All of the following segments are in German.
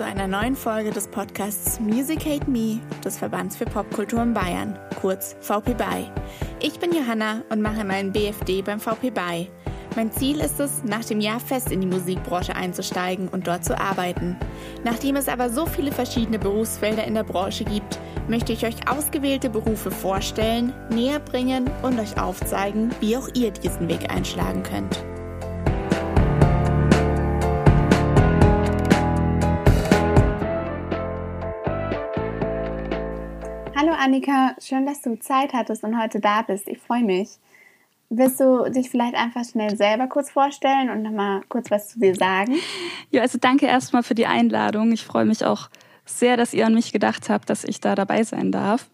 Zu einer neuen Folge des Podcasts Music Hate Me des Verbands für Popkultur in Bayern, kurz VP BY. Ich bin Johanna und mache meinen BFD beim VP BY. Mein Ziel ist es, nach dem Jahr fest in die Musikbranche einzusteigen und dort zu arbeiten. Nachdem es aber so viele verschiedene Berufsfelder in der Branche gibt, möchte ich euch ausgewählte Berufe vorstellen, näher bringen und euch aufzeigen, wie auch ihr diesen Weg einschlagen könnt. Hallo Annika, schön, dass du Zeit hattest und heute da bist. Ich freue mich. Willst du dich vielleicht einfach schnell selber kurz vorstellen und nochmal kurz was zu dir sagen? Ja, also danke erstmal für die Einladung. Ich freue mich auch sehr, dass ihr an mich gedacht habt, dass ich da dabei sein darf.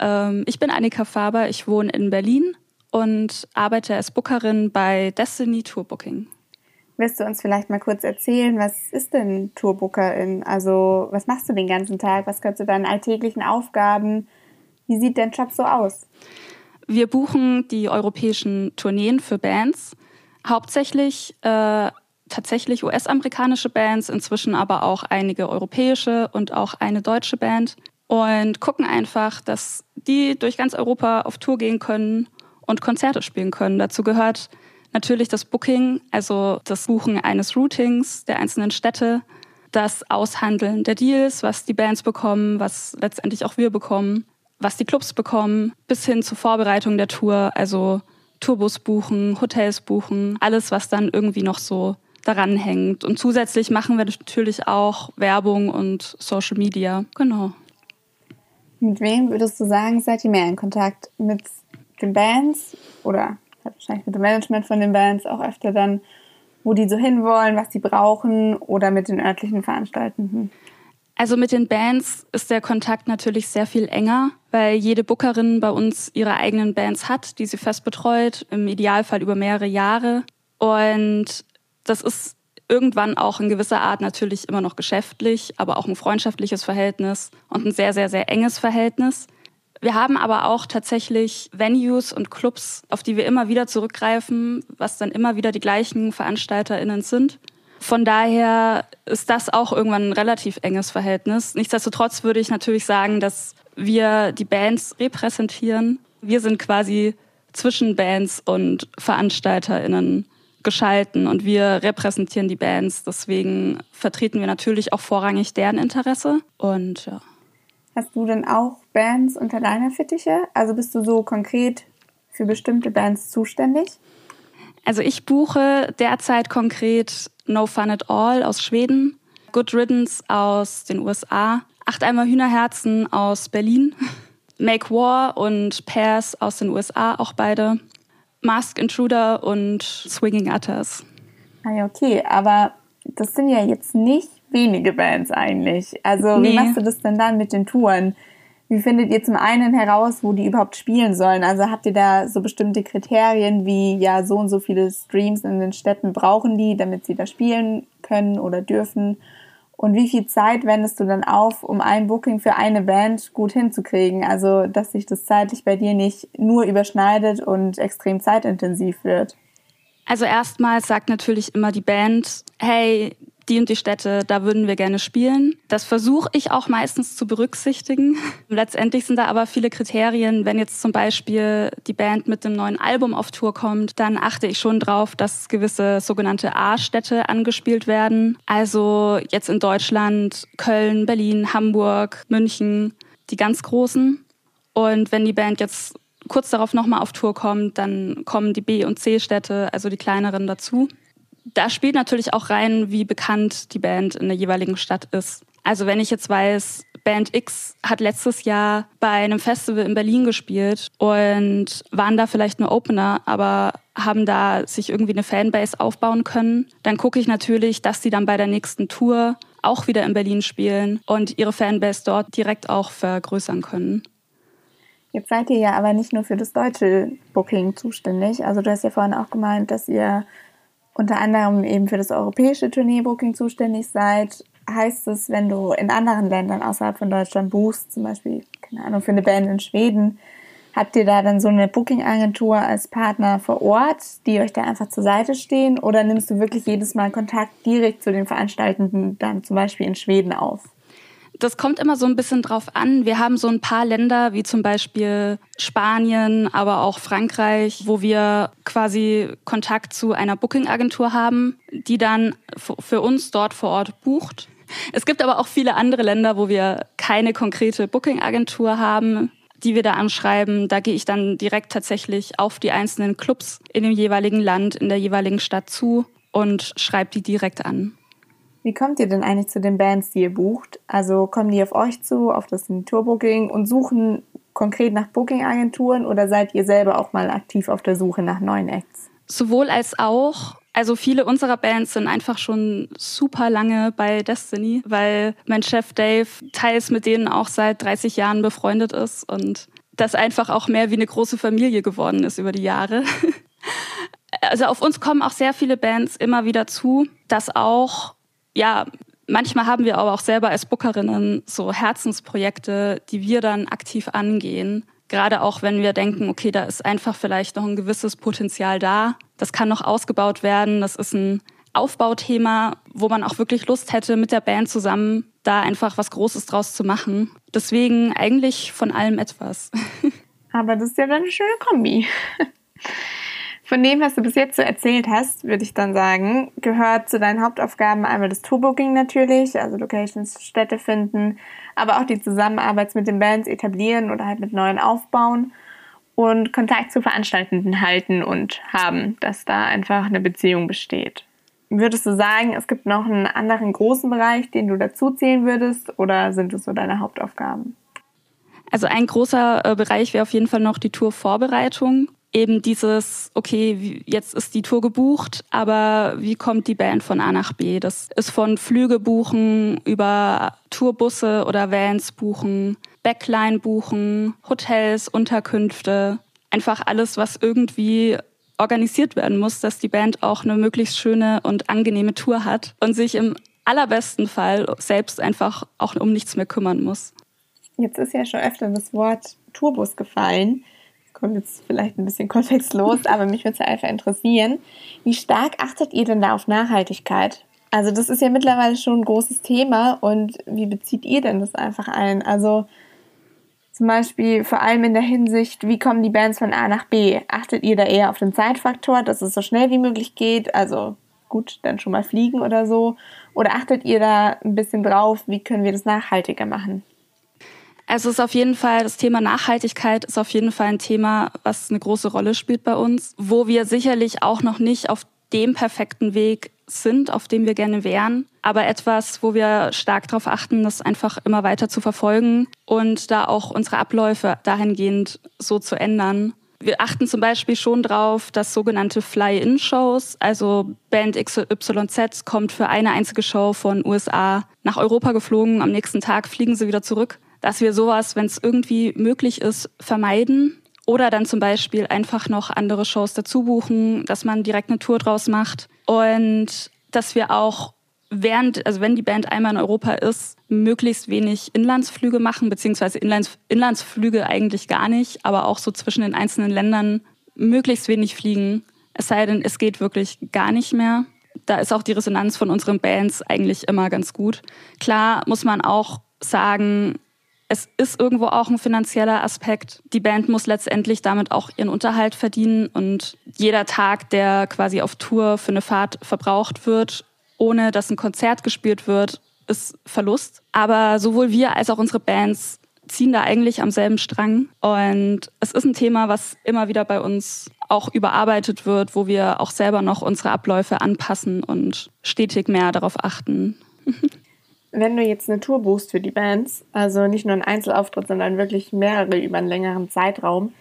Ähm, ich bin Annika Faber, ich wohne in Berlin und arbeite als Bookerin bei Destiny Tour Booking. Willst du uns vielleicht mal kurz erzählen, was ist denn Tourbookerin? Also, was machst du den ganzen Tag? Was gehört zu deinen alltäglichen Aufgaben? Wie sieht dein Job so aus? Wir buchen die europäischen Tourneen für Bands, hauptsächlich äh, tatsächlich US-amerikanische Bands, inzwischen aber auch einige europäische und auch eine deutsche Band und gucken einfach, dass die durch ganz Europa auf Tour gehen können und Konzerte spielen können. Dazu gehört natürlich das Booking, also das Buchen eines Routings der einzelnen Städte, das Aushandeln der Deals, was die Bands bekommen, was letztendlich auch wir bekommen was die Clubs bekommen, bis hin zur Vorbereitung der Tour, also Tourbus buchen, Hotels buchen, alles, was dann irgendwie noch so daran hängt. Und zusätzlich machen wir natürlich auch Werbung und Social Media. Genau. Mit wem würdest du sagen, seid ihr mehr in Kontakt? Mit den Bands oder wahrscheinlich mit dem Management von den Bands auch öfter dann, wo die so hinwollen, was die brauchen oder mit den örtlichen Veranstaltenden? Also mit den Bands ist der Kontakt natürlich sehr viel enger, weil jede Bookerin bei uns ihre eigenen Bands hat, die sie fest betreut, im Idealfall über mehrere Jahre. Und das ist irgendwann auch in gewisser Art natürlich immer noch geschäftlich, aber auch ein freundschaftliches Verhältnis und ein sehr, sehr, sehr enges Verhältnis. Wir haben aber auch tatsächlich Venues und Clubs, auf die wir immer wieder zurückgreifen, was dann immer wieder die gleichen VeranstalterInnen sind. Von daher ist das auch irgendwann ein relativ enges Verhältnis. Nichtsdestotrotz würde ich natürlich sagen, dass wir die Bands repräsentieren. Wir sind quasi zwischen Bands und VeranstalterInnen geschalten und wir repräsentieren die Bands. Deswegen vertreten wir natürlich auch vorrangig deren Interesse. Und ja. Hast du denn auch Bands unter deiner Fittiche? Also bist du so konkret für bestimmte Bands zuständig? Also ich buche derzeit konkret No Fun at All aus Schweden, Good Riddance aus den USA, Acht Eimer Hühnerherzen aus Berlin, Make War und Pairs aus den USA, auch beide, Mask Intruder und Swinging Utters. Ah ja, okay, aber das sind ja jetzt nicht wenige Bands eigentlich. Also nee. wie machst du das denn dann mit den Touren? Wie findet ihr zum einen heraus, wo die überhaupt spielen sollen? Also habt ihr da so bestimmte Kriterien wie ja so und so viele Streams in den Städten brauchen die, damit sie da spielen können oder dürfen? Und wie viel Zeit wendest du dann auf, um ein Booking für eine Band gut hinzukriegen? Also, dass sich das zeitlich bei dir nicht nur überschneidet und extrem zeitintensiv wird. Also erstmals sagt natürlich immer die Band, hey, die und die Städte, da würden wir gerne spielen. Das versuche ich auch meistens zu berücksichtigen. Letztendlich sind da aber viele Kriterien. Wenn jetzt zum Beispiel die Band mit dem neuen Album auf Tour kommt, dann achte ich schon drauf, dass gewisse sogenannte A-Städte angespielt werden. Also jetzt in Deutschland Köln, Berlin, Hamburg, München, die ganz großen. Und wenn die Band jetzt kurz darauf nochmal auf Tour kommt, dann kommen die B- und C-Städte, also die kleineren dazu da spielt natürlich auch rein, wie bekannt die Band in der jeweiligen Stadt ist. Also wenn ich jetzt weiß, Band X hat letztes Jahr bei einem Festival in Berlin gespielt und waren da vielleicht nur Opener, aber haben da sich irgendwie eine Fanbase aufbauen können, dann gucke ich natürlich, dass sie dann bei der nächsten Tour auch wieder in Berlin spielen und ihre Fanbase dort direkt auch vergrößern können. Jetzt seid ihr ja aber nicht nur für das deutsche Booking zuständig. Also du hast ja vorhin auch gemeint, dass ihr unter anderem eben für das europäische Turnierbooking zuständig seid, heißt es, wenn du in anderen Ländern außerhalb von Deutschland buchst, zum Beispiel, keine Ahnung, für eine Band in Schweden, Habt ihr da dann so eine Booking-Agentur als Partner vor Ort, die euch da einfach zur Seite stehen? Oder nimmst du wirklich jedes Mal Kontakt direkt zu den Veranstaltenden, dann zum Beispiel in Schweden auf? Das kommt immer so ein bisschen drauf an. Wir haben so ein paar Länder wie zum Beispiel Spanien, aber auch Frankreich, wo wir quasi Kontakt zu einer Booking-Agentur haben, die dann für uns dort vor Ort bucht. Es gibt aber auch viele andere Länder, wo wir keine konkrete Booking-Agentur haben die wir da anschreiben. Da gehe ich dann direkt tatsächlich auf die einzelnen Clubs in dem jeweiligen Land, in der jeweiligen Stadt zu und schreibe die direkt an. Wie kommt ihr denn eigentlich zu den Bands, die ihr bucht? Also kommen die auf euch zu, auf das Tourbooking und suchen konkret nach Booking-Agenturen oder seid ihr selber auch mal aktiv auf der Suche nach neuen Acts? Sowohl als auch. Also viele unserer Bands sind einfach schon super lange bei Destiny, weil mein Chef Dave teils mit denen auch seit 30 Jahren befreundet ist und das einfach auch mehr wie eine große Familie geworden ist über die Jahre. Also auf uns kommen auch sehr viele Bands immer wieder zu, dass auch, ja, manchmal haben wir aber auch selber als Bookerinnen so Herzensprojekte, die wir dann aktiv angehen Gerade auch wenn wir denken, okay, da ist einfach vielleicht noch ein gewisses Potenzial da. Das kann noch ausgebaut werden. Das ist ein Aufbauthema, wo man auch wirklich Lust hätte, mit der Band zusammen da einfach was Großes draus zu machen. Deswegen eigentlich von allem etwas. Aber das ist ja dann eine schöne Kombi. Von dem, was du bis jetzt so erzählt hast, würde ich dann sagen, gehört zu deinen Hauptaufgaben einmal das Tourbooking natürlich, also Locations, Städte finden, aber auch die Zusammenarbeit mit den Bands etablieren oder halt mit neuen aufbauen und Kontakt zu Veranstaltenden halten und haben, dass da einfach eine Beziehung besteht. Würdest du sagen, es gibt noch einen anderen großen Bereich, den du dazu zählen würdest oder sind es so deine Hauptaufgaben? Also ein großer äh, Bereich wäre auf jeden Fall noch die Tourvorbereitung eben dieses, okay, jetzt ist die Tour gebucht, aber wie kommt die Band von A nach B? Das ist von Flüge buchen über Tourbusse oder Vans buchen, Backline buchen, Hotels, Unterkünfte, einfach alles, was irgendwie organisiert werden muss, dass die Band auch eine möglichst schöne und angenehme Tour hat und sich im allerbesten Fall selbst einfach auch um nichts mehr kümmern muss. Jetzt ist ja schon öfter das Wort Tourbus gefallen kommt jetzt vielleicht ein bisschen kontextlos, aber mich würde es einfach interessieren. Wie stark achtet ihr denn da auf Nachhaltigkeit? Also das ist ja mittlerweile schon ein großes Thema und wie bezieht ihr denn das einfach ein? Also zum Beispiel vor allem in der Hinsicht, wie kommen die Bands von A nach B? Achtet ihr da eher auf den Zeitfaktor, dass es so schnell wie möglich geht? Also gut, dann schon mal fliegen oder so. Oder achtet ihr da ein bisschen drauf, wie können wir das nachhaltiger machen? Also es ist auf jeden Fall, das Thema Nachhaltigkeit ist auf jeden Fall ein Thema, was eine große Rolle spielt bei uns, wo wir sicherlich auch noch nicht auf dem perfekten Weg sind, auf dem wir gerne wären, aber etwas, wo wir stark darauf achten, das einfach immer weiter zu verfolgen und da auch unsere Abläufe dahingehend so zu ändern. Wir achten zum Beispiel schon drauf, dass sogenannte Fly-In-Shows, also Band XYZ kommt für eine einzige Show von USA nach Europa geflogen, am nächsten Tag fliegen sie wieder zurück dass wir sowas, wenn es irgendwie möglich ist, vermeiden. Oder dann zum Beispiel einfach noch andere Shows dazu buchen, dass man direkt eine Tour draus macht. Und dass wir auch während, also wenn die Band einmal in Europa ist, möglichst wenig Inlandsflüge machen, beziehungsweise Inlands, Inlandsflüge eigentlich gar nicht, aber auch so zwischen den einzelnen Ländern möglichst wenig fliegen. Es sei denn, es geht wirklich gar nicht mehr. Da ist auch die Resonanz von unseren Bands eigentlich immer ganz gut. Klar muss man auch sagen, es ist irgendwo auch ein finanzieller Aspekt. Die Band muss letztendlich damit auch ihren Unterhalt verdienen und jeder Tag, der quasi auf Tour für eine Fahrt verbraucht wird, ohne dass ein Konzert gespielt wird, ist Verlust. Aber sowohl wir als auch unsere Bands ziehen da eigentlich am selben Strang. Und es ist ein Thema, was immer wieder bei uns auch überarbeitet wird, wo wir auch selber noch unsere Abläufe anpassen und stetig mehr darauf achten. wenn du jetzt eine Tour buchst für die Bands, also nicht nur ein Einzelauftritt, sondern wirklich mehrere über einen längeren Zeitraum,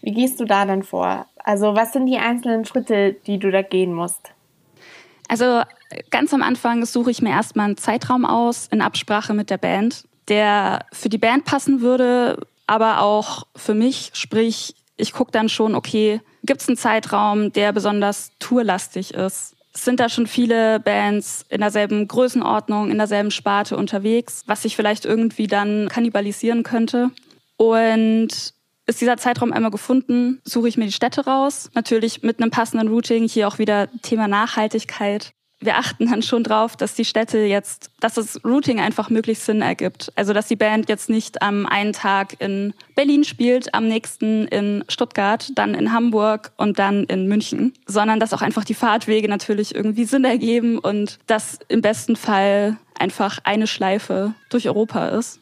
wie gehst du da dann vor? Also was sind die einzelnen Schritte, die du da gehen musst? Also ganz am Anfang suche ich mir erstmal einen Zeitraum aus in Absprache mit der Band, der für die Band passen würde, aber auch für mich. Sprich, ich gucke dann schon, okay, gibt es einen Zeitraum, der besonders tourlastig ist? Sind da schon viele Bands in derselben Größenordnung, in derselben Sparte unterwegs, was sich vielleicht irgendwie dann kannibalisieren könnte. Und ist dieser Zeitraum einmal gefunden, suche ich mir die Städte raus. Natürlich mit einem passenden Routing, hier auch wieder Thema Nachhaltigkeit wir achten dann schon drauf, dass die Städte jetzt, dass das Routing einfach möglichst Sinn ergibt. Also dass die Band jetzt nicht am einen Tag in Berlin spielt, am nächsten in Stuttgart, dann in Hamburg und dann in München, sondern dass auch einfach die Fahrtwege natürlich irgendwie Sinn ergeben und dass im besten Fall einfach eine Schleife durch Europa ist.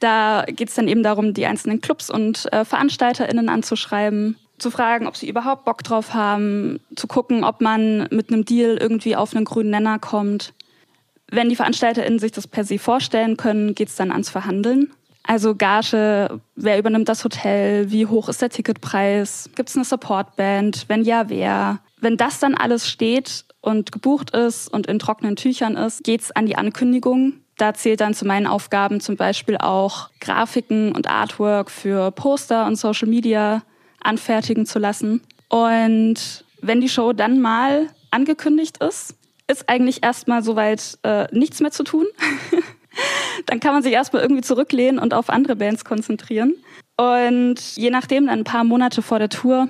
Da geht es dann eben darum, die einzelnen Clubs und äh, VeranstalterInnen anzuschreiben zu fragen, ob sie überhaupt Bock drauf haben, zu gucken, ob man mit einem Deal irgendwie auf einen grünen Nenner kommt. Wenn die VeranstalterInnen sich das per se vorstellen können, geht es dann ans Verhandeln. Also Gage, wer übernimmt das Hotel, wie hoch ist der Ticketpreis, gibt es eine Supportband, wenn ja, wer. Wenn das dann alles steht und gebucht ist und in trockenen Tüchern ist, geht es an die Ankündigung. Da zählt dann zu meinen Aufgaben zum Beispiel auch Grafiken und Artwork für Poster und Social Media anfertigen zu lassen. Und wenn die Show dann mal angekündigt ist, ist eigentlich erstmal soweit äh, nichts mehr zu tun. dann kann man sich erstmal irgendwie zurücklehnen und auf andere Bands konzentrieren. Und je nachdem, dann ein paar Monate vor der Tour,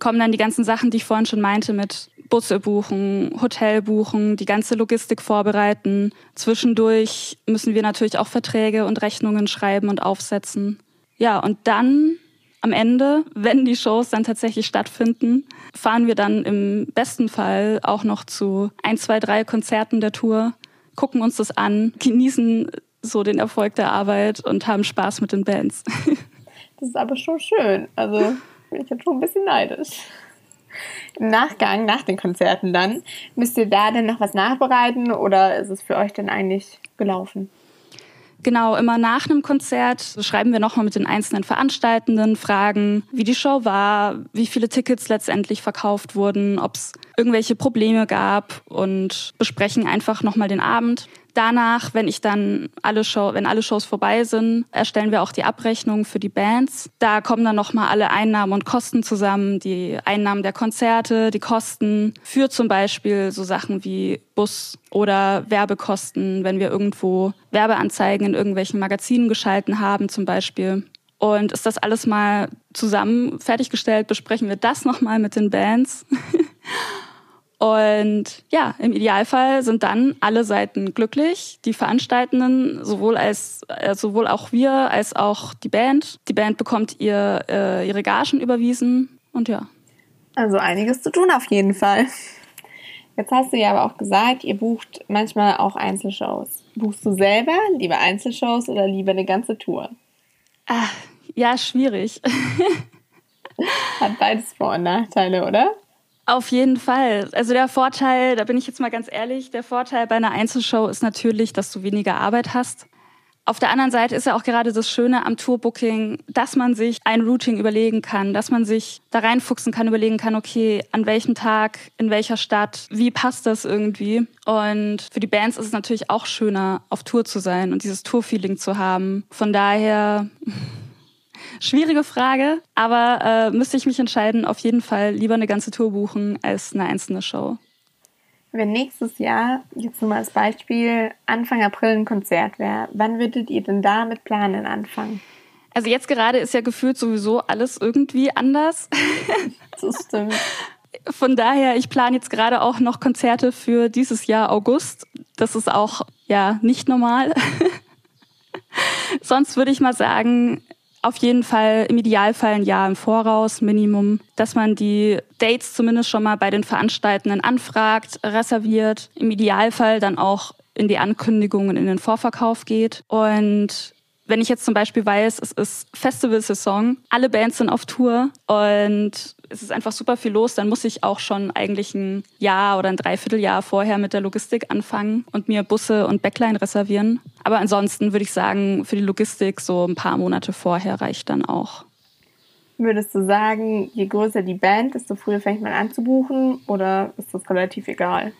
kommen dann die ganzen Sachen, die ich vorhin schon meinte, mit Busse buchen, Hotel buchen, die ganze Logistik vorbereiten. Zwischendurch müssen wir natürlich auch Verträge und Rechnungen schreiben und aufsetzen. Ja, und dann am Ende, wenn die Shows dann tatsächlich stattfinden, fahren wir dann im besten Fall auch noch zu ein, zwei, drei Konzerten der Tour, gucken uns das an, genießen so den Erfolg der Arbeit und haben Spaß mit den Bands. Das ist aber schon schön. Also bin ich jetzt schon ein bisschen neidisch. Im Nachgang, nach den Konzerten dann, müsst ihr da denn noch was nachbereiten oder ist es für euch denn eigentlich gelaufen? Genau, immer nach einem Konzert schreiben wir nochmal mit den einzelnen Veranstaltenden, fragen, wie die Show war, wie viele Tickets letztendlich verkauft wurden, ob es irgendwelche Probleme gab und besprechen einfach nochmal den Abend. Danach, wenn ich dann alle Show, wenn alle Shows vorbei sind, erstellen wir auch die Abrechnung für die Bands. Da kommen dann nochmal alle Einnahmen und Kosten zusammen, die Einnahmen der Konzerte, die Kosten für zum Beispiel so Sachen wie Bus oder Werbekosten, wenn wir irgendwo Werbeanzeigen in irgendwelchen Magazinen geschalten haben zum Beispiel. Und ist das alles mal zusammen fertiggestellt, besprechen wir das nochmal mit den Bands. Und ja, im Idealfall sind dann alle Seiten glücklich. Die Veranstaltenden, sowohl als äh, sowohl auch wir als auch die Band. Die Band bekommt ihr äh, ihre Gagen überwiesen und ja. Also einiges zu tun auf jeden Fall. Jetzt hast du ja aber auch gesagt, ihr bucht manchmal auch Einzelshows. Buchst du selber lieber Einzelshows oder lieber eine ganze Tour? Ah, ja, schwierig. Hat beides Vor- und Nachteile, oder? Auf jeden Fall. Also der Vorteil, da bin ich jetzt mal ganz ehrlich, der Vorteil bei einer Einzelshow ist natürlich, dass du weniger Arbeit hast. Auf der anderen Seite ist ja auch gerade das Schöne am Tourbooking, dass man sich ein Routing überlegen kann, dass man sich da reinfuchsen kann, überlegen kann, okay, an welchem Tag, in welcher Stadt, wie passt das irgendwie? Und für die Bands ist es natürlich auch schöner, auf Tour zu sein und dieses Tour-Feeling zu haben. Von daher Schwierige Frage, aber äh, müsste ich mich entscheiden, auf jeden Fall lieber eine ganze Tour buchen als eine einzelne Show. Wenn nächstes Jahr, jetzt nur mal als Beispiel, Anfang April ein Konzert wäre, wann würdet ihr denn da mit Planen anfangen? Also jetzt gerade ist ja gefühlt sowieso alles irgendwie anders. Das stimmt. Von daher, ich plane jetzt gerade auch noch Konzerte für dieses Jahr August. Das ist auch ja nicht normal. Sonst würde ich mal sagen, auf jeden Fall im Idealfall ein Jahr im Voraus, Minimum, dass man die Dates zumindest schon mal bei den Veranstaltenden anfragt, reserviert, im Idealfall dann auch in die Ankündigungen in den Vorverkauf geht. Und wenn ich jetzt zum Beispiel weiß, es ist Festivalsaison, alle Bands sind auf Tour und es ist einfach super viel los, dann muss ich auch schon eigentlich ein Jahr oder ein Dreivierteljahr vorher mit der Logistik anfangen und mir Busse und Backline reservieren. Aber ansonsten würde ich sagen, für die Logistik so ein paar Monate vorher reicht dann auch. Würdest du sagen, je größer die Band, desto früher fängt man an zu buchen oder ist das relativ egal?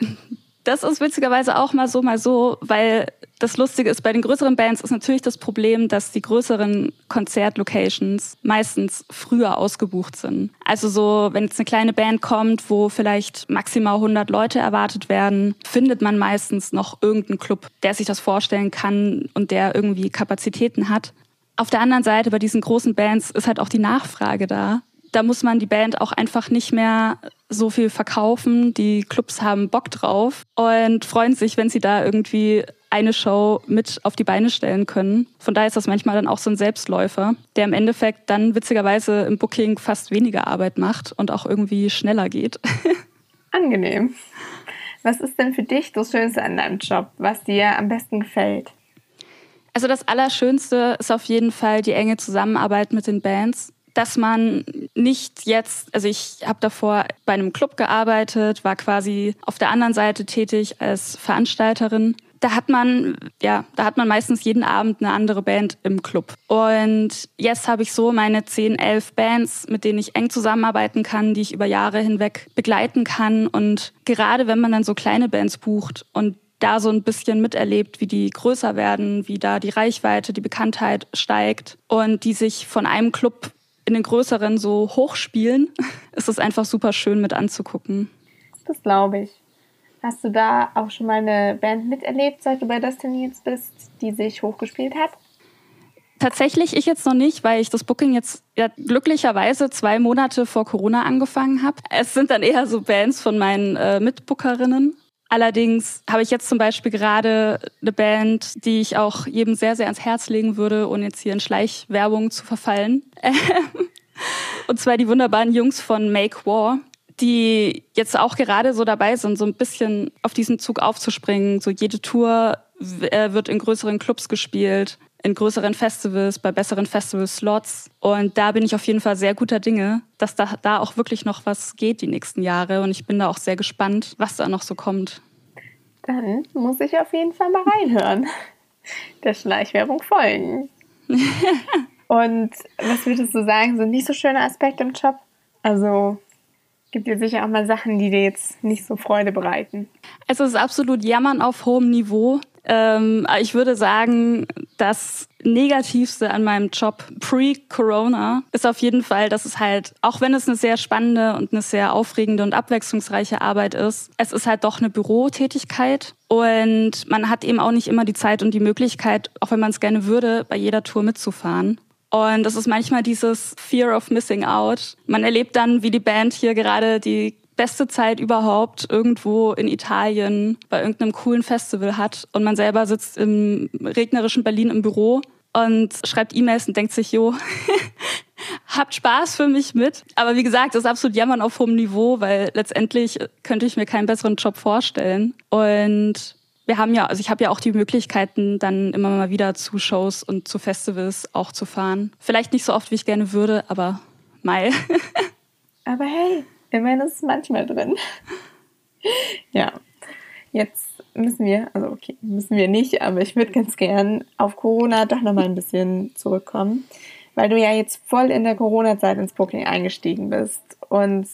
Das ist witzigerweise auch mal so, mal so, weil das Lustige ist, bei den größeren Bands ist natürlich das Problem, dass die größeren Konzertlocations meistens früher ausgebucht sind. Also so, wenn jetzt eine kleine Band kommt, wo vielleicht maximal 100 Leute erwartet werden, findet man meistens noch irgendeinen Club, der sich das vorstellen kann und der irgendwie Kapazitäten hat. Auf der anderen Seite, bei diesen großen Bands ist halt auch die Nachfrage da. Da muss man die Band auch einfach nicht mehr so viel verkaufen. Die Clubs haben Bock drauf und freuen sich, wenn sie da irgendwie eine Show mit auf die Beine stellen können. Von daher ist das manchmal dann auch so ein Selbstläufer, der im Endeffekt dann witzigerweise im Booking fast weniger Arbeit macht und auch irgendwie schneller geht. Angenehm. Was ist denn für dich das Schönste an deinem Job, was dir am besten gefällt? Also das Allerschönste ist auf jeden Fall die enge Zusammenarbeit mit den Bands dass man nicht jetzt, also ich habe davor bei einem Club gearbeitet, war quasi auf der anderen Seite tätig als Veranstalterin. Da hat man, ja, da hat man meistens jeden Abend eine andere Band im Club. Und jetzt habe ich so meine 10, 11 Bands, mit denen ich eng zusammenarbeiten kann, die ich über Jahre hinweg begleiten kann. Und gerade wenn man dann so kleine Bands bucht und da so ein bisschen miterlebt, wie die größer werden, wie da die Reichweite, die Bekanntheit steigt und die sich von einem Club in den größeren so hochspielen, ist es einfach super schön mit anzugucken. Das glaube ich. Hast du da auch schon mal eine Band miterlebt, seit du bei Destiny jetzt bist, die sich hochgespielt hat? Tatsächlich ich jetzt noch nicht, weil ich das Booking jetzt ja, glücklicherweise zwei Monate vor Corona angefangen habe. Es sind dann eher so Bands von meinen äh, Mitbookerinnen. Allerdings habe ich jetzt zum Beispiel gerade eine Band, die ich auch jedem sehr, sehr ans Herz legen würde, ohne jetzt hier in Schleichwerbung zu verfallen. Und zwar die wunderbaren Jungs von Make War, die jetzt auch gerade so dabei sind, so ein bisschen auf diesen Zug aufzuspringen. So jede Tour äh, wird in größeren Clubs gespielt, in größeren Festivals, bei besseren Festival-Slots. Und da bin ich auf jeden Fall sehr guter Dinge, dass da, da auch wirklich noch was geht die nächsten Jahre. Und ich bin da auch sehr gespannt, was da noch so kommt. Dann muss ich auf jeden Fall mal reinhören. Der Schleichwerbung folgen. Und was würdest du sagen, sind nicht so schöne Aspekte im Job? Also gibt dir sicher auch mal Sachen, die dir jetzt nicht so Freude bereiten. Es ist absolut Jammern auf hohem Niveau. Ähm, ich würde sagen, das Negativste an meinem Job pre-Corona ist auf jeden Fall, dass es halt, auch wenn es eine sehr spannende und eine sehr aufregende und abwechslungsreiche Arbeit ist, es ist halt doch eine Bürotätigkeit und man hat eben auch nicht immer die Zeit und die Möglichkeit, auch wenn man es gerne würde, bei jeder Tour mitzufahren. Und das ist manchmal dieses Fear of Missing Out. Man erlebt dann, wie die Band hier gerade die beste Zeit überhaupt irgendwo in Italien bei irgendeinem coolen Festival hat und man selber sitzt im regnerischen Berlin im Büro und schreibt E-Mails und denkt sich, jo, habt Spaß für mich mit. Aber wie gesagt, das ist absolut Jammern auf hohem Niveau, weil letztendlich könnte ich mir keinen besseren Job vorstellen. Und wir haben ja, also ich habe ja auch die Möglichkeiten, dann immer mal wieder zu Shows und zu Festivals auch zu fahren. Vielleicht nicht so oft, wie ich gerne würde, aber Mai. aber hey, immerhin ist es manchmal drin. ja, jetzt müssen wir, also okay, müssen wir nicht, aber ich würde ganz gern auf Corona doch nochmal ein bisschen zurückkommen, weil du ja jetzt voll in der Corona-Zeit ins Booking eingestiegen bist und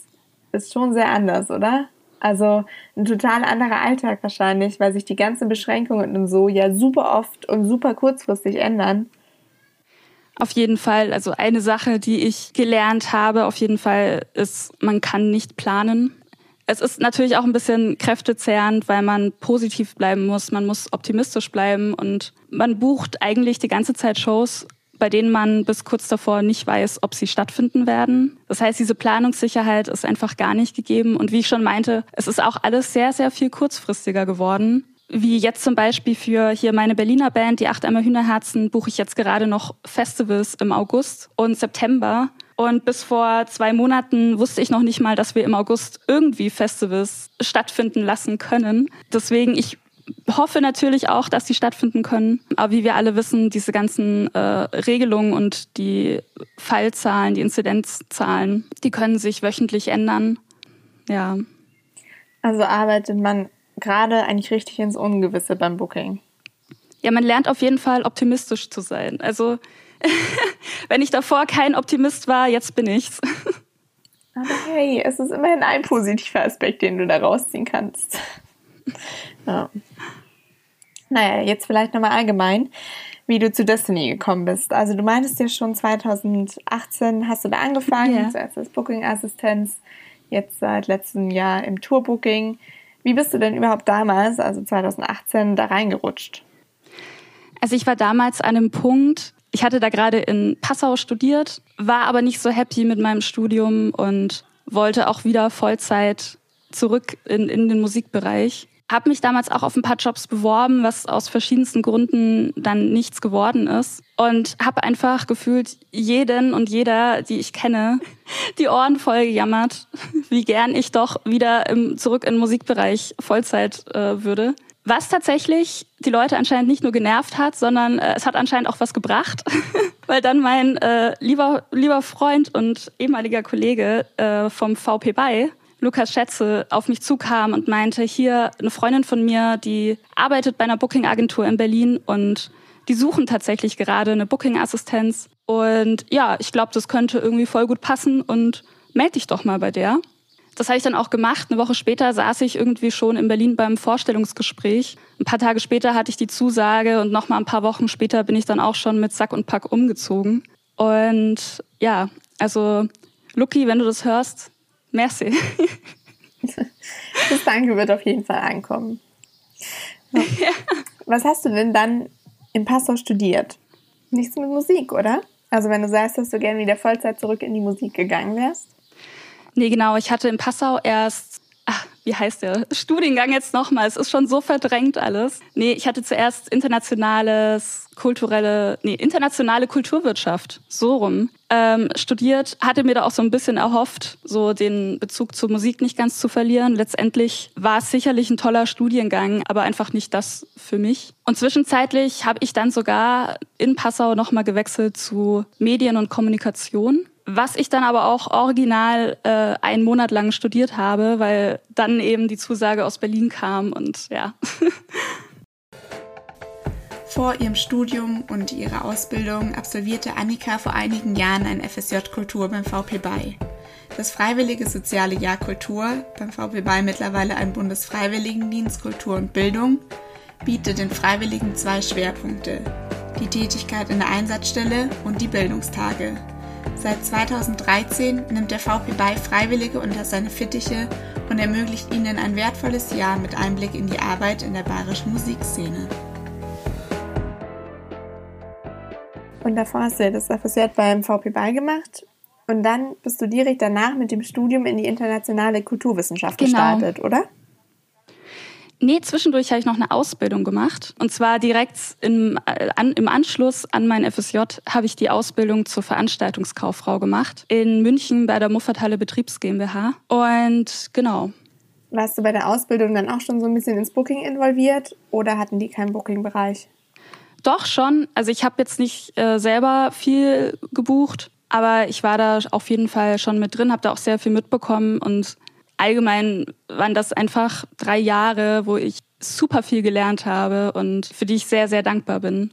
ist schon sehr anders, oder? Also ein total anderer Alltag wahrscheinlich, weil sich die ganzen Beschränkungen und so ja super oft und super kurzfristig ändern. Auf jeden Fall. Also eine Sache, die ich gelernt habe, auf jeden Fall ist, man kann nicht planen. Es ist natürlich auch ein bisschen kräftezehrend, weil man positiv bleiben muss. Man muss optimistisch bleiben und man bucht eigentlich die ganze Zeit Shows, bei denen man bis kurz davor nicht weiß, ob sie stattfinden werden. Das heißt, diese Planungssicherheit ist einfach gar nicht gegeben. Und wie ich schon meinte, es ist auch alles sehr, sehr viel kurzfristiger geworden. Wie jetzt zum Beispiel für hier meine Berliner Band, die Acht Eimer Hühnerherzen, buche ich jetzt gerade noch Festivals im August und September. Und bis vor zwei Monaten wusste ich noch nicht mal, dass wir im August irgendwie Festivals stattfinden lassen können. Deswegen, ich hoffe natürlich auch, dass sie stattfinden können. Aber wie wir alle wissen, diese ganzen äh, Regelungen und die Fallzahlen, die Inzidenzzahlen, die können sich wöchentlich ändern. Ja. Also arbeitet man gerade eigentlich richtig ins Ungewisse beim Booking. Ja, man lernt auf jeden Fall optimistisch zu sein. Also wenn ich davor kein Optimist war, jetzt bin ich's. Aber hey, es ist immerhin ein positiver Aspekt, den du da rausziehen kannst. Ja. Naja, jetzt vielleicht nochmal allgemein, wie du zu Destiny gekommen bist. Also du meintest ja schon 2018 hast du da angefangen, yeah. zuerst als Booking-Assistenz, jetzt seit letztem Jahr im Tourbooking. Wie bist du denn überhaupt damals, also 2018, da reingerutscht? Also ich war damals an einem Punkt, Ich hatte da gerade in Passau studiert, war aber nicht so happy mit meinem Studium und wollte auch wieder Vollzeit zurück in, in den Musikbereich. Habe mich damals auch auf ein paar Jobs beworben, was aus verschiedensten Gründen dann nichts geworden ist. Und habe einfach gefühlt jeden und jeder, die ich kenne, die Ohren voll gejammert, wie gern ich doch wieder im, zurück in den Musikbereich Vollzeit äh, würde. Was tatsächlich die Leute anscheinend nicht nur genervt hat, sondern äh, es hat anscheinend auch was gebracht, weil dann mein äh, lieber, lieber Freund und ehemaliger Kollege äh, vom VP bei Lukas Schätze auf mich zukam und meinte, hier eine Freundin von mir, die arbeitet bei einer Booking-Agentur in Berlin und die suchen tatsächlich gerade eine Booking-Assistenz. Und ja, ich glaube, das könnte irgendwie voll gut passen und melde dich doch mal bei der. Das habe ich dann auch gemacht. Eine Woche später saß ich irgendwie schon in Berlin beim Vorstellungsgespräch. Ein paar Tage später hatte ich die Zusage und noch mal ein paar Wochen später bin ich dann auch schon mit Sack und Pack umgezogen. Und ja, also Lucky, wenn du das hörst, Merci. Das Danke wird auf jeden Fall ankommen. Ja. Was hast du denn dann in Passau studiert? Nichts mit Musik, oder? Also wenn du sagst, dass du gerne wieder Vollzeit zurück in die Musik gegangen wärst? Nee, genau. Ich hatte in Passau erst wie heißt der Studiengang jetzt nochmal? Es ist schon so verdrängt alles. Nee, ich hatte zuerst internationales, kulturelle, nee, internationale Kulturwirtschaft, so rum, ähm, studiert, hatte mir da auch so ein bisschen erhofft, so den Bezug zur Musik nicht ganz zu verlieren. Letztendlich war es sicherlich ein toller Studiengang, aber einfach nicht das für mich. Und zwischenzeitlich habe ich dann sogar in Passau nochmal gewechselt zu Medien und Kommunikation was ich dann aber auch original äh, einen Monat lang studiert habe, weil dann eben die Zusage aus Berlin kam und ja. Vor ihrem Studium und ihrer Ausbildung absolvierte Annika vor einigen Jahren ein FSJ Kultur beim VP BAI. Das Freiwillige Soziale Jahr Kultur, beim VP BAI mittlerweile ein Bundesfreiwilligendienst Kultur und Bildung, bietet den Freiwilligen zwei Schwerpunkte. Die Tätigkeit in der Einsatzstelle und die Bildungstage. Seit 2013 nimmt der VP bei Freiwillige unter seine Fittiche und ermöglicht ihnen ein wertvolles Jahr mit Einblick in die Arbeit in der bayerischen Musikszene. Und davor hast du das FSJ beim VP bei gemacht und dann bist du direkt danach mit dem Studium in die internationale Kulturwissenschaft genau. gestartet, oder? Nee, zwischendurch habe ich noch eine Ausbildung gemacht. Und zwar direkt im, äh, an, im Anschluss an mein FSJ habe ich die Ausbildung zur Veranstaltungskauffrau gemacht. In München bei der Muffathalle Betriebs GmbH. Und genau. Warst du bei der Ausbildung dann auch schon so ein bisschen ins Booking involviert oder hatten die keinen Booking-Bereich? Doch schon. Also ich habe jetzt nicht äh, selber viel gebucht, aber ich war da auf jeden Fall schon mit drin, habe da auch sehr viel mitbekommen und allgemein waren das einfach drei Jahre, wo ich super viel gelernt habe und für die ich sehr, sehr dankbar bin.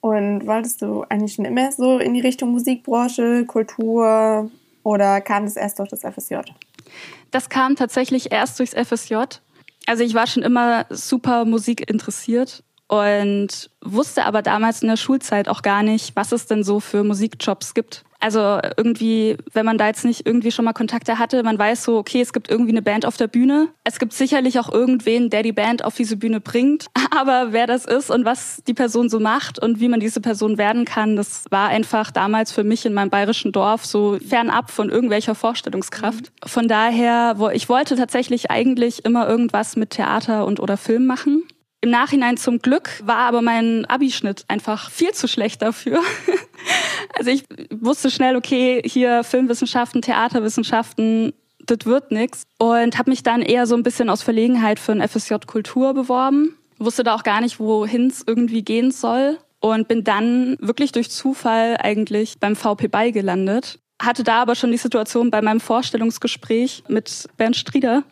Und wolltest du eigentlich schon immer so in die Richtung Musikbranche, Kultur oder kam das erst durch das FSJ? Das kam tatsächlich erst durchs FSJ. Also ich war schon immer super Musik interessiert und wusste aber damals in der Schulzeit auch gar nicht, was es denn so für Musikjobs gibt. Also irgendwie, wenn man da jetzt nicht irgendwie schon mal Kontakte hatte, man weiß so, okay, es gibt irgendwie eine Band auf der Bühne. Es gibt sicherlich auch irgendwen, der die Band auf diese Bühne bringt. Aber wer das ist und was die Person so macht und wie man diese Person werden kann, das war einfach damals für mich in meinem bayerischen Dorf so fernab von irgendwelcher Vorstellungskraft. Von daher, ich wollte tatsächlich eigentlich immer irgendwas mit Theater und oder Film machen. Im Nachhinein zum Glück war aber mein Abischnitt einfach viel zu schlecht dafür. also ich wusste schnell, okay, hier Filmwissenschaften, Theaterwissenschaften, das wird nix. Und habe mich dann eher so ein bisschen aus Verlegenheit für ein FSJ Kultur beworben. Wusste da auch gar nicht, wohin es irgendwie gehen soll. Und bin dann wirklich durch Zufall eigentlich beim VP bei gelandet hatte da aber schon die Situation bei meinem Vorstellungsgespräch mit Bernd Strieder,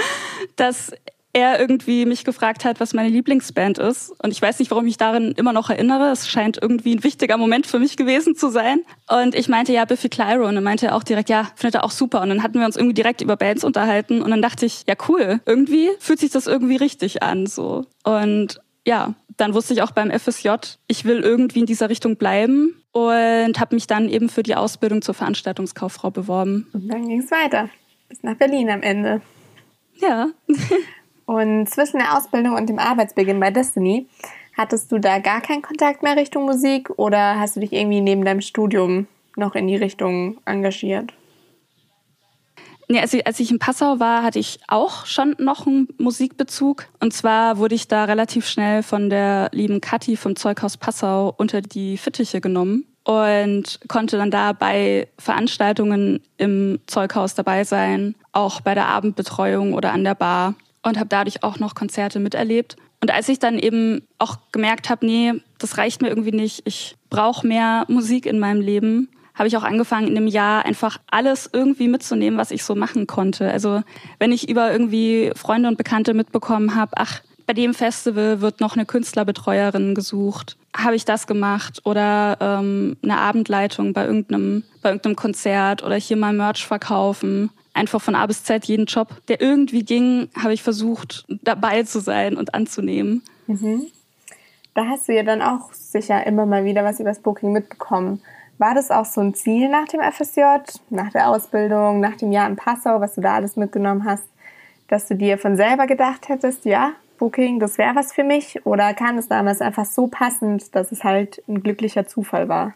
dass er irgendwie mich gefragt hat, was meine Lieblingsband ist. Und ich weiß nicht, warum ich mich darin immer noch erinnere. Es scheint irgendwie ein wichtiger Moment für mich gewesen zu sein. Und ich meinte, ja, Biffy Clyro. Und dann meinte er auch direkt, ja, findet er auch super. Und dann hatten wir uns irgendwie direkt über Bands unterhalten. Und dann dachte ich, ja, cool. Irgendwie fühlt sich das irgendwie richtig an, so. Und ja, dann wusste ich auch beim FSJ, ich will irgendwie in dieser Richtung bleiben und habe mich dann eben für die Ausbildung zur Veranstaltungskauffrau beworben. Und dann ging es weiter. Bis nach Berlin am Ende. Ja. Und zwischen der Ausbildung und dem Arbeitsbeginn bei Destiny Hattest du da gar keinen Kontakt mehr Richtung Musik oder hast du dich irgendwie neben deinem Studium noch in die Richtung engagiert? Nee, als ich, als ich in Passau war, hatte ich auch schon noch einen Musikbezug. Und zwar wurde ich da relativ schnell von der lieben Kathi vom Zeughaus Passau unter die Fittiche genommen und konnte dann da bei Veranstaltungen im Zeughaus dabei sein, auch bei der Abendbetreuung oder an der Bar und habe dadurch auch noch Konzerte miterlebt. Und als ich dann eben auch gemerkt habe, nee, das reicht mir irgendwie nicht, ich brauche mehr Musik in meinem Leben, habe ich auch angefangen, in einem Jahr einfach alles irgendwie mitzunehmen, was ich so machen konnte. Also wenn ich über irgendwie Freunde und Bekannte mitbekommen habe, ach, bei dem Festival wird noch eine Künstlerbetreuerin gesucht, habe ich das gemacht oder ähm, eine Abendleitung bei irgendeinem, bei irgendeinem Konzert oder hier mal Merch verkaufen. Einfach von A bis Z jeden Job, der irgendwie ging, habe ich versucht, dabei zu sein und anzunehmen. Mhm. Da hast du ja dann auch sicher immer mal wieder was über das Booking mitbekommen. War das auch so ein Ziel nach dem FSJ, nach der Ausbildung, nach dem Jahr in Passau, was du da alles mitgenommen hast, dass du dir von selber gedacht hättest, ja, Booking, das wäre was für mich? Oder kam es damals einfach so passend, dass es halt ein glücklicher Zufall war?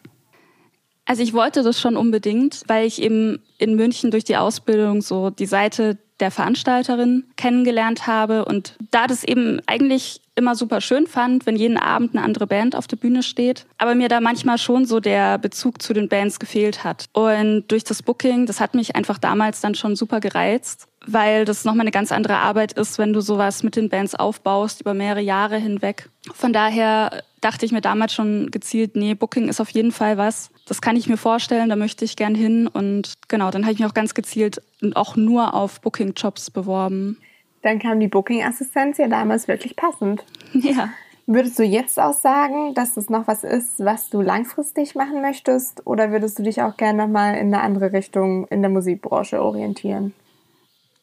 Also ich wollte das schon unbedingt, weil ich eben in München durch die Ausbildung so die Seite der Veranstalterin kennengelernt habe und da das eben eigentlich immer super schön fand, wenn jeden Abend eine andere Band auf der Bühne steht, aber mir da manchmal schon so der Bezug zu den Bands gefehlt hat. Und durch das Booking, das hat mich einfach damals dann schon super gereizt, weil das nochmal eine ganz andere Arbeit ist, wenn du sowas mit den Bands aufbaust über mehrere Jahre hinweg. Von daher dachte ich mir damals schon gezielt, nee, Booking ist auf jeden Fall was. Das kann ich mir vorstellen, da möchte ich gern hin. Und genau, dann habe ich mich auch ganz gezielt und auch nur auf Booking-Jobs beworben. Dann kam die Booking-Assistenz ja damals wirklich passend. Ja. Würdest du jetzt auch sagen, dass das noch was ist, was du langfristig machen möchtest? Oder würdest du dich auch gerne nochmal in eine andere Richtung in der Musikbranche orientieren?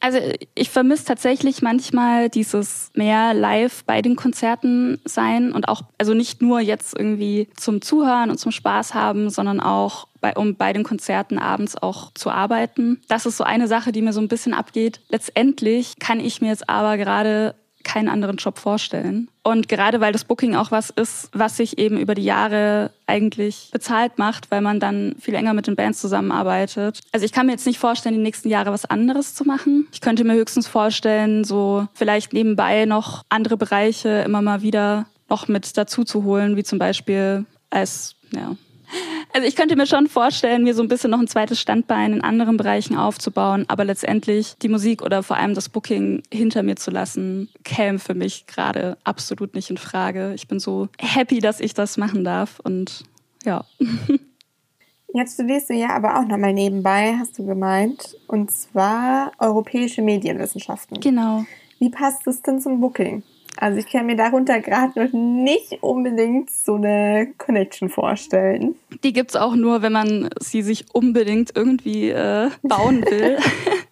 Also ich vermisse tatsächlich manchmal dieses mehr live bei den Konzerten sein und auch, also nicht nur jetzt irgendwie zum Zuhören und zum Spaß haben, sondern auch bei, um bei den Konzerten abends auch zu arbeiten. Das ist so eine Sache, die mir so ein bisschen abgeht. Letztendlich kann ich mir jetzt aber gerade keinen anderen Job vorstellen. Und gerade weil das Booking auch was ist, was sich eben über die Jahre eigentlich bezahlt macht, weil man dann viel enger mit den Bands zusammenarbeitet. Also ich kann mir jetzt nicht vorstellen, die nächsten Jahre was anderes zu machen. Ich könnte mir höchstens vorstellen, so vielleicht nebenbei noch andere Bereiche immer mal wieder noch mit dazu zu holen, wie zum Beispiel als ja, also ich könnte mir schon vorstellen, mir so ein bisschen noch ein zweites Standbein in anderen Bereichen aufzubauen, aber letztendlich die Musik oder vor allem das Booking hinter mir zu lassen, käme für mich gerade absolut nicht in Frage. Ich bin so happy, dass ich das machen darf und ja. Jetzt studierst du ja aber auch nochmal nebenbei, hast du gemeint, und zwar europäische Medienwissenschaften. Genau. Wie passt das denn zum Booking? Also ich kann mir darunter gerade noch nicht unbedingt so eine Connection vorstellen. Die gibt es auch nur, wenn man sie sich unbedingt irgendwie äh, bauen will.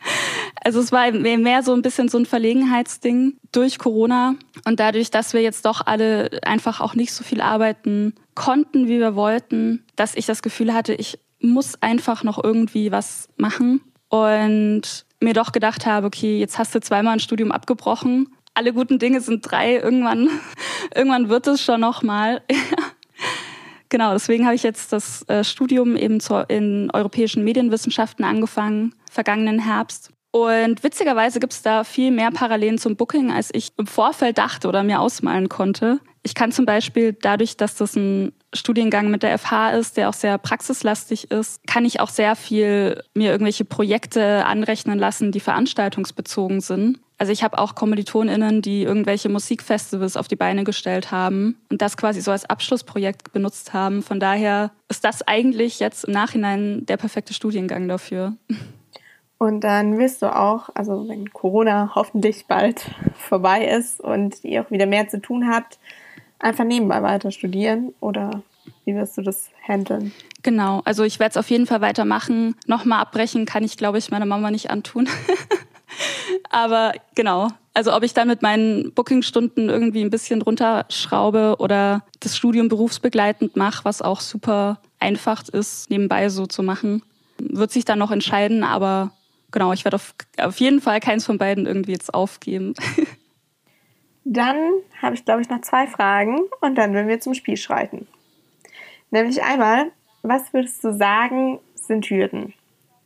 also es war mehr so ein bisschen so ein Verlegenheitsding durch Corona und dadurch, dass wir jetzt doch alle einfach auch nicht so viel arbeiten konnten, wie wir wollten, dass ich das Gefühl hatte, ich muss einfach noch irgendwie was machen und mir doch gedacht habe, okay, jetzt hast du zweimal ein Studium abgebrochen alle guten Dinge sind drei. Irgendwann, irgendwann wird es schon nochmal. genau, deswegen habe ich jetzt das äh, Studium eben in europäischen Medienwissenschaften angefangen, vergangenen Herbst. Und witzigerweise gibt es da viel mehr Parallelen zum Booking, als ich im Vorfeld dachte oder mir ausmalen konnte. Ich kann zum Beispiel dadurch, dass das ein Studiengang mit der FH ist, der auch sehr praxislastig ist, kann ich auch sehr viel mir irgendwelche Projekte anrechnen lassen, die veranstaltungsbezogen sind. Also ich habe auch KommilitonInnen, die irgendwelche Musikfestivals auf die Beine gestellt haben und das quasi so als Abschlussprojekt benutzt haben. Von daher ist das eigentlich jetzt im Nachhinein der perfekte Studiengang dafür. Und dann wirst du auch, also wenn Corona hoffentlich bald vorbei ist und ihr auch wieder mehr zu tun habt, einfach nebenbei weiter studieren oder wie wirst du das handeln? Genau, also ich werde es auf jeden Fall weitermachen. Nochmal abbrechen kann ich, glaube ich, meiner Mama nicht antun. Aber genau. Also ob ich dann mit meinen Bookingstunden irgendwie ein bisschen runterschraube oder das Studium berufsbegleitend mache, was auch super einfach ist, nebenbei so zu machen, wird sich dann noch entscheiden. Aber genau, ich werde auf, auf jeden Fall keins von beiden irgendwie jetzt aufgeben. Dann habe ich, glaube ich, noch zwei Fragen und dann werden wir zum Spiel schreiten. Nämlich einmal, was würdest du sagen, sind Hürden?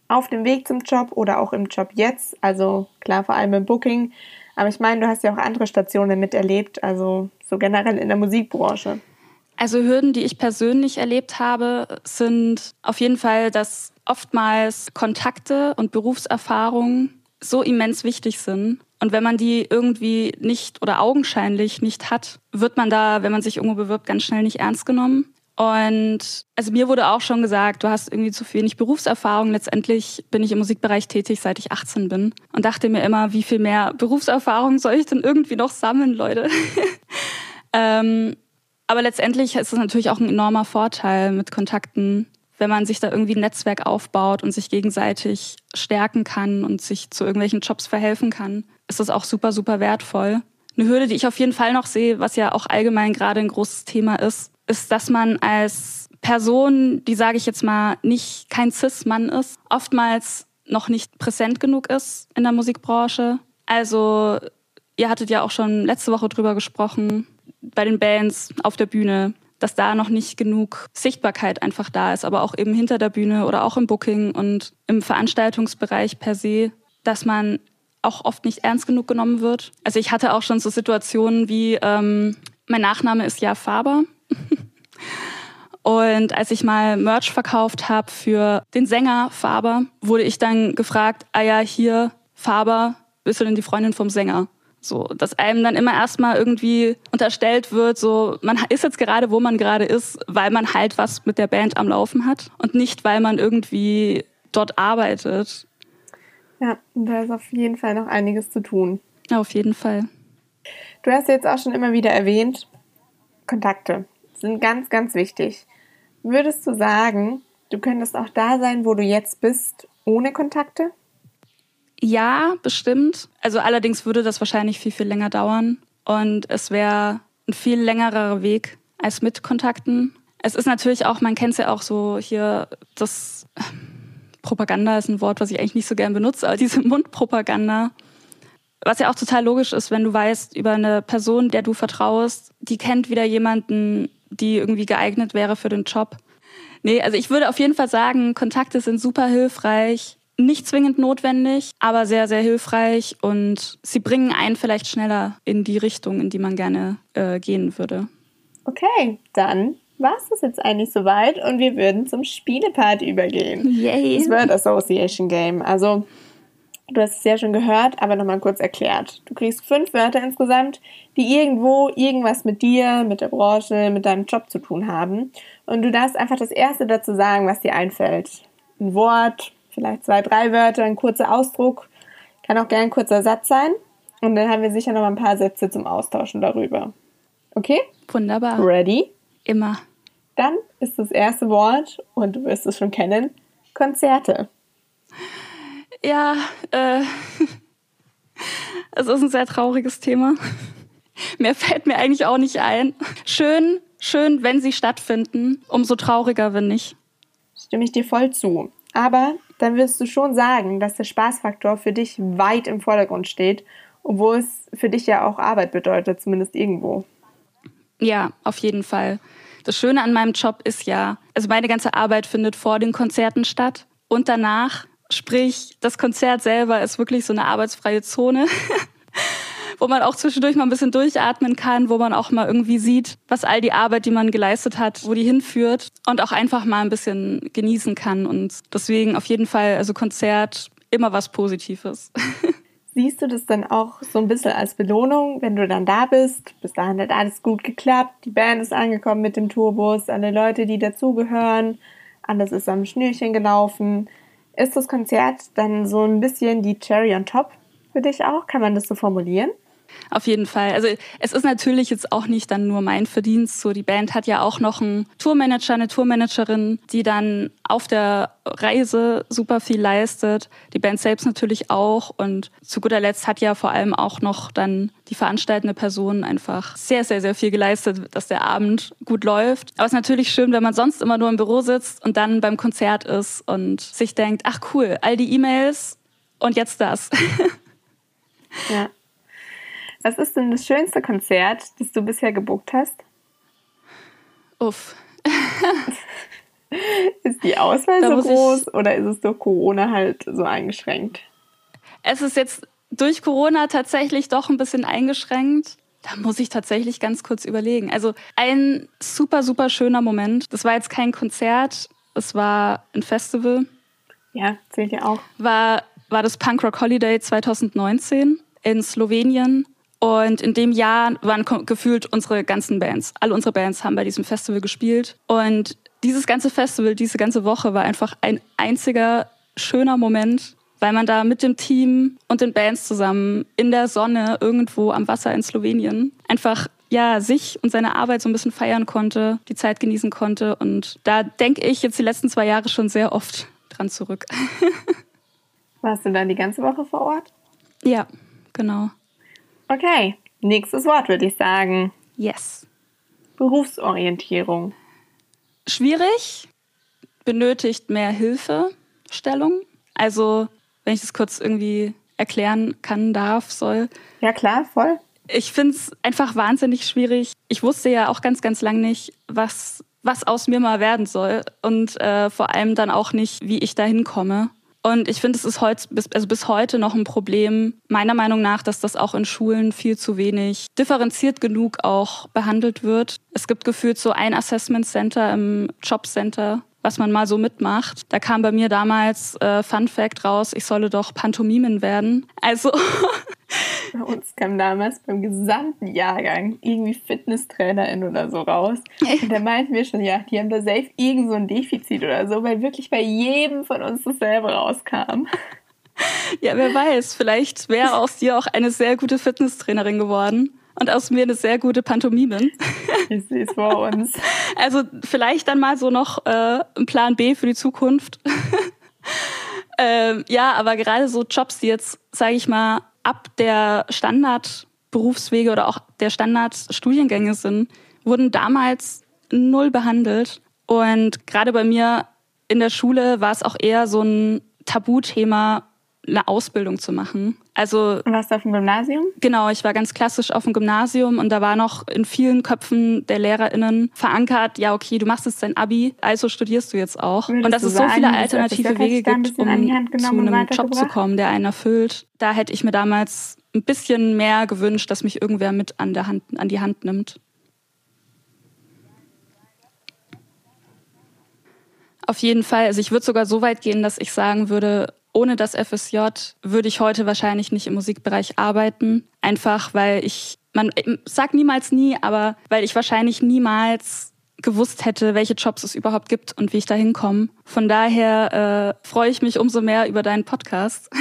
Auf dem Weg zum Job oder auch im Job jetzt, also klar, vor allem im Booking. Aber ich meine, du hast ja auch andere Stationen miterlebt, also so generell in der Musikbranche. Also Hürden, die ich persönlich erlebt habe, sind auf jeden Fall, dass oftmals Kontakte und Berufserfahrung so immens wichtig sind. Und wenn man die irgendwie nicht oder augenscheinlich nicht hat, wird man da, wenn man sich irgendwo bewirbt, ganz schnell nicht ernst genommen. Und also mir wurde auch schon gesagt, du hast irgendwie zu wenig Berufserfahrung. Letztendlich bin ich im Musikbereich tätig, seit ich 18 bin. Und dachte mir immer, wie viel mehr Berufserfahrung soll ich denn irgendwie noch sammeln, Leute? ähm, aber letztendlich ist es natürlich auch ein enormer Vorteil mit Kontakten, wenn man sich da irgendwie ein Netzwerk aufbaut und sich gegenseitig stärken kann und sich zu irgendwelchen Jobs verhelfen kann, ist das auch super, super wertvoll. Eine Hürde, die ich auf jeden Fall noch sehe, was ja auch allgemein gerade ein großes Thema ist, ist, dass man als Person, die sage ich jetzt mal nicht kein Cis-Mann ist, oftmals noch nicht präsent genug ist in der Musikbranche. Also ihr hattet ja auch schon letzte Woche drüber gesprochen, bei den Bands auf der Bühne, dass da noch nicht genug Sichtbarkeit einfach da ist, aber auch eben hinter der Bühne oder auch im Booking und im Veranstaltungsbereich per se, dass man auch oft nicht ernst genug genommen wird. Also ich hatte auch schon so Situationen wie, ähm, mein Nachname ist ja Faber. Und als ich mal Merch verkauft habe für den Sänger Faber, wurde ich dann gefragt, ah ja, hier, Faber, bist du denn die Freundin vom Sänger? So, dass einem dann immer erstmal irgendwie unterstellt wird, so, man ist jetzt gerade, wo man gerade ist, weil man halt was mit der Band am Laufen hat und nicht, weil man irgendwie dort arbeitet. Ja, da ist auf jeden Fall noch einiges zu tun. Ja, auf jeden Fall. Du hast jetzt auch schon immer wieder erwähnt, Kontakte sind ganz, ganz wichtig. Würdest du sagen, du könntest auch da sein, wo du jetzt bist, ohne Kontakte? Ja, bestimmt. Also allerdings würde das wahrscheinlich viel, viel länger dauern. Und es wäre ein viel längerer Weg als mit Kontakten. Es ist natürlich auch, man kennt es ja auch so hier, das Propaganda ist ein Wort, was ich eigentlich nicht so gern benutze, aber diese Mundpropaganda. Was ja auch total logisch ist, wenn du weißt, über eine Person, der du vertraust, die kennt wieder jemanden, die irgendwie geeignet wäre für den Job. Nee, also ich würde auf jeden Fall sagen, Kontakte sind super hilfreich nicht zwingend notwendig, aber sehr, sehr hilfreich und sie bringen einen vielleicht schneller in die Richtung, in die man gerne äh, gehen würde. Okay, dann war es das jetzt eigentlich soweit und wir würden zum Spielepart übergehen. Yay! Das Word Association Game. Also, du hast es ja schon gehört, aber nochmal kurz erklärt. Du kriegst fünf Wörter insgesamt, die irgendwo irgendwas mit dir, mit der Branche, mit deinem Job zu tun haben. Und du darfst einfach das Erste dazu sagen, was dir einfällt. Ein Wort, vielleicht zwei, drei Wörter, ein kurzer Ausdruck, kann auch gerne ein kurzer Satz sein. Und dann haben wir sicher noch ein paar Sätze zum Austauschen darüber. Okay? Wunderbar. Ready? Immer. Dann ist das erste Wort, und du wirst es schon kennen, Konzerte. Ja, äh, es ist ein sehr trauriges Thema. Mehr fällt mir eigentlich auch nicht ein. Schön, schön, wenn sie stattfinden. Umso trauriger, wenn nicht. Stimme ich dir voll zu. Aber dann wirst du schon sagen, dass der Spaßfaktor für dich weit im Vordergrund steht, obwohl es für dich ja auch Arbeit bedeutet, zumindest irgendwo. Ja, auf jeden Fall. Das Schöne an meinem Job ist ja, also meine ganze Arbeit findet vor den Konzerten statt und danach. Sprich, das Konzert selber ist wirklich so eine arbeitsfreie Zone. wo man auch zwischendurch mal ein bisschen durchatmen kann, wo man auch mal irgendwie sieht, was all die Arbeit, die man geleistet hat, wo die hinführt und auch einfach mal ein bisschen genießen kann. Und deswegen auf jeden Fall, also Konzert, immer was Positives. Siehst du das dann auch so ein bisschen als Belohnung, wenn du dann da bist? Bis dahin hat alles gut geklappt, die Band ist angekommen mit dem Tourbus, alle Leute, die dazugehören, alles ist am Schnürchen gelaufen. Ist das Konzert dann so ein bisschen die Cherry on top für dich auch? Kann man das so formulieren? Auf jeden Fall. Also es ist natürlich jetzt auch nicht dann nur mein Verdienst. So die Band hat ja auch noch einen Tourmanager, eine Tourmanagerin, die dann auf der Reise super viel leistet. Die Band selbst natürlich auch. Und zu guter Letzt hat ja vor allem auch noch dann die veranstaltende Person einfach sehr, sehr, sehr viel geleistet, dass der Abend gut läuft. Aber es ist natürlich schön, wenn man sonst immer nur im Büro sitzt und dann beim Konzert ist und sich denkt, ach cool, all die E-Mails und jetzt das. Ja. Was ist denn das schönste Konzert, das du bisher gebucht hast? Uff. ist die Auswahl da so groß oder ist es durch Corona halt so eingeschränkt? Es ist jetzt durch Corona tatsächlich doch ein bisschen eingeschränkt. Da muss ich tatsächlich ganz kurz überlegen. Also ein super, super schöner Moment. Das war jetzt kein Konzert, es war ein Festival. Ja, zählt ja auch. War, war das Punk Rock Holiday 2019 in Slowenien. Und in dem Jahr waren gefühlt unsere ganzen Bands. Alle unsere Bands haben bei diesem Festival gespielt. Und dieses ganze Festival, diese ganze Woche war einfach ein einziger schöner Moment, weil man da mit dem Team und den Bands zusammen in der Sonne irgendwo am Wasser in Slowenien einfach ja, sich und seine Arbeit so ein bisschen feiern konnte, die Zeit genießen konnte. Und da denke ich jetzt die letzten zwei Jahre schon sehr oft dran zurück. Warst du dann die ganze Woche vor Ort? Ja, genau. Okay, nächstes Wort würde ich sagen. Yes. Berufsorientierung. Schwierig, benötigt mehr Hilfestellung. Also, wenn ich das kurz irgendwie erklären kann, darf, soll. Ja, klar, voll. Ich finde es einfach wahnsinnig schwierig. Ich wusste ja auch ganz, ganz lang nicht, was, was aus mir mal werden soll. Und äh, vor allem dann auch nicht, wie ich da hinkomme. Und ich finde, es ist heute, bis, also bis heute noch ein Problem, meiner Meinung nach, dass das auch in Schulen viel zu wenig differenziert genug auch behandelt wird. Es gibt gefühlt so ein Assessment Center im Jobcenter, was man mal so mitmacht. Da kam bei mir damals äh, Fun Fact raus, ich solle doch Pantomimen werden. Also Bei uns kam damals beim gesamten Jahrgang irgendwie Fitnesstrainerin oder so raus. Und da meinten wir schon, ja, die haben da safe irgend so ein Defizit oder so, weil wirklich bei jedem von uns dasselbe rauskam. Ja, wer weiß, vielleicht wäre aus dir auch eine sehr gute Fitnesstrainerin geworden und aus mir eine sehr gute Pantomimin. Ich sehe es vor uns. Also vielleicht dann mal so noch äh, ein Plan B für die Zukunft. ähm, ja, aber gerade so Jobs, die jetzt, sage ich mal, ab der Standardberufswege oder auch der Standardstudiengänge sind, wurden damals null behandelt. Und gerade bei mir in der Schule war es auch eher so ein Tabuthema, eine Ausbildung zu machen. Also warst du auf dem Gymnasium? Genau, ich war ganz klassisch auf dem Gymnasium und da war noch in vielen Köpfen der LehrerInnen verankert, ja okay, du machst jetzt dein Abi, also studierst du jetzt auch. Würdest und dass es so viele alternative Wege gibt, um zu einem Job zu kommen, der einen erfüllt. Da hätte ich mir damals ein bisschen mehr gewünscht, dass mich irgendwer mit an, der Hand, an die Hand nimmt. Auf jeden Fall. Also ich würde sogar so weit gehen, dass ich sagen würde, ohne das FSJ würde ich heute wahrscheinlich nicht im Musikbereich arbeiten. Einfach weil ich, man sagt niemals nie, aber weil ich wahrscheinlich niemals gewusst hätte, welche Jobs es überhaupt gibt und wie ich da hinkomme. Von daher äh, freue ich mich umso mehr über deinen Podcast.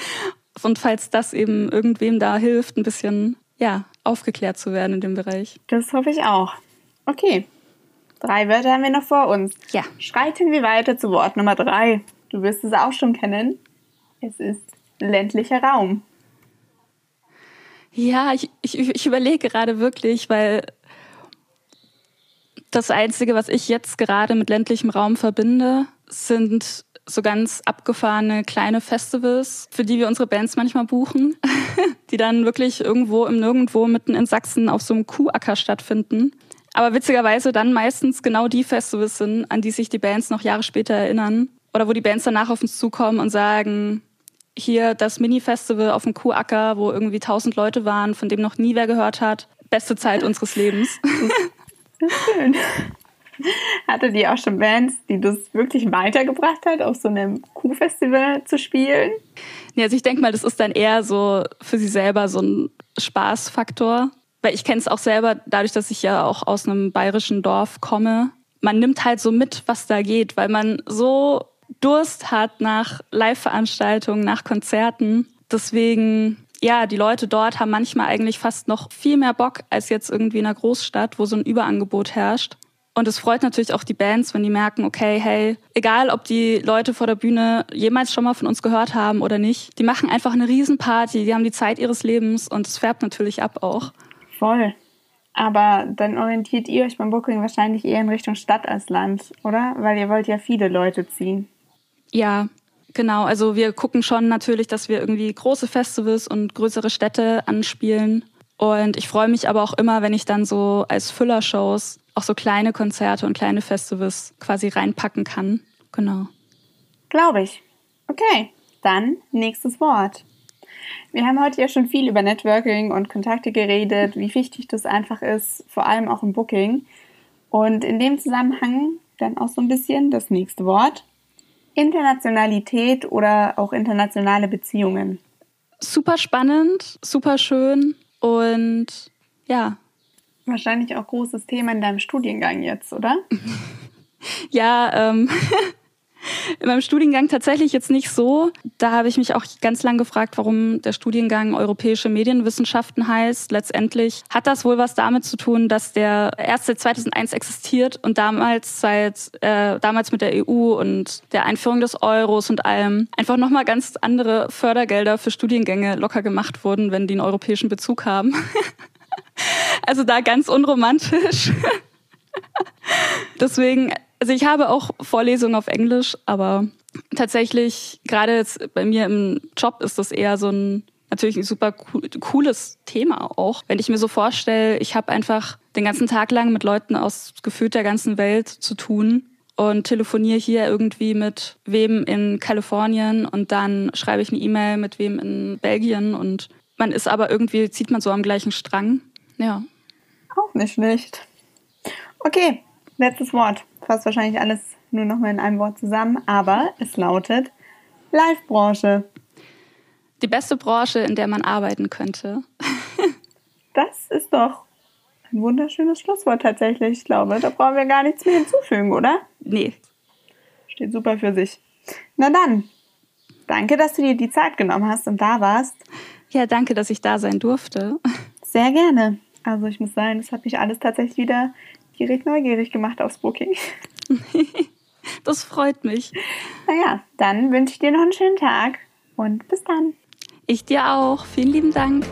und falls das eben irgendwem da hilft, ein bisschen ja, aufgeklärt zu werden in dem Bereich. Das hoffe ich auch. Okay. Drei Wörter haben wir noch vor uns. Ja. Schreiten wir weiter zu Wort Nummer drei. Du wirst es auch schon kennen. Es ist ländlicher Raum. Ja, ich, ich, ich überlege gerade wirklich, weil das Einzige, was ich jetzt gerade mit ländlichem Raum verbinde, sind so ganz abgefahrene kleine Festivals, für die wir unsere Bands manchmal buchen, die dann wirklich irgendwo im Nirgendwo mitten in Sachsen auf so einem Kuhacker stattfinden. Aber witzigerweise dann meistens genau die Festivals sind, an die sich die Bands noch Jahre später erinnern oder wo die Bands danach auf uns zukommen und sagen, hier das Mini-Festival auf dem Kuhacker, wo irgendwie tausend Leute waren, von dem noch nie wer gehört hat. Beste Zeit unseres Lebens. Schön. Hatte die auch schon Bands, die das wirklich weitergebracht hat, auf so einem Kuhfestival zu spielen? Ja, also ich denke mal, das ist dann eher so für sie selber so ein Spaßfaktor. Weil ich kenne es auch selber, dadurch, dass ich ja auch aus einem bayerischen Dorf komme. Man nimmt halt so mit, was da geht, weil man so Durst hat nach Live-Veranstaltungen, nach Konzerten. Deswegen, ja, die Leute dort haben manchmal eigentlich fast noch viel mehr Bock als jetzt irgendwie in einer Großstadt, wo so ein Überangebot herrscht. Und es freut natürlich auch die Bands, wenn die merken, okay, hey, egal ob die Leute vor der Bühne jemals schon mal von uns gehört haben oder nicht, die machen einfach eine Riesenparty, die haben die Zeit ihres Lebens und es färbt natürlich ab auch. Voll. Aber dann orientiert ihr euch beim Booking wahrscheinlich eher in Richtung Stadt als Land, oder? Weil ihr wollt ja viele Leute ziehen. Ja, genau. Also wir gucken schon natürlich, dass wir irgendwie große Festivals und größere Städte anspielen. Und ich freue mich aber auch immer, wenn ich dann so als Füllershows auch so kleine Konzerte und kleine Festivals quasi reinpacken kann. Genau. Glaube ich. Okay, dann nächstes Wort. Wir haben heute ja schon viel über Networking und Kontakte geredet, wie wichtig das einfach ist, vor allem auch im Booking. Und in dem Zusammenhang dann auch so ein bisschen das nächste Wort. Internationalität oder auch internationale Beziehungen. Super spannend, super schön und ja. Wahrscheinlich auch großes Thema in deinem Studiengang jetzt, oder? ja, ähm, in meinem Studiengang tatsächlich jetzt nicht so. Da habe ich mich auch ganz lang gefragt, warum der Studiengang Europäische Medienwissenschaften heißt. Letztendlich hat das wohl was damit zu tun, dass der erst seit 2001 existiert und damals seit äh, damals mit der EU und der Einführung des Euros und allem einfach nochmal ganz andere Fördergelder für Studiengänge locker gemacht wurden, wenn die einen europäischen Bezug haben. also da ganz unromantisch. Deswegen also ich habe auch Vorlesungen auf Englisch, aber tatsächlich, gerade jetzt bei mir im Job ist das eher so ein natürlich ein super cooles Thema auch. Wenn ich mir so vorstelle, ich habe einfach den ganzen Tag lang mit Leuten aus gefühlt der ganzen Welt zu tun und telefoniere hier irgendwie mit wem in Kalifornien und dann schreibe ich eine E-Mail mit wem in Belgien und man ist aber irgendwie, zieht man so am gleichen Strang. Ja. Auch nicht schlecht. Okay, letztes Wort fasst wahrscheinlich alles nur noch mal in einem Wort zusammen, aber es lautet Live-Branche. Die beste Branche, in der man arbeiten könnte. das ist doch ein wunderschönes Schlusswort tatsächlich. Ich glaube, da brauchen wir gar nichts mehr hinzufügen, oder? Nee. Steht super für sich. Na dann, danke, dass du dir die Zeit genommen hast und da warst. Ja, danke, dass ich da sein durfte. Sehr gerne. Also ich muss sagen, das hat mich alles tatsächlich wieder direkt neugierig gemacht aufs Booking. das freut mich. Naja, dann wünsche ich dir noch einen schönen Tag und bis dann. Ich dir auch. Vielen lieben Dank.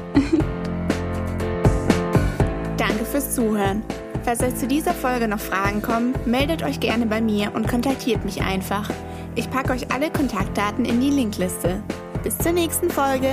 Danke fürs Zuhören. Falls euch zu dieser Folge noch Fragen kommen, meldet euch gerne bei mir und kontaktiert mich einfach. Ich packe euch alle Kontaktdaten in die Linkliste. Bis zur nächsten Folge.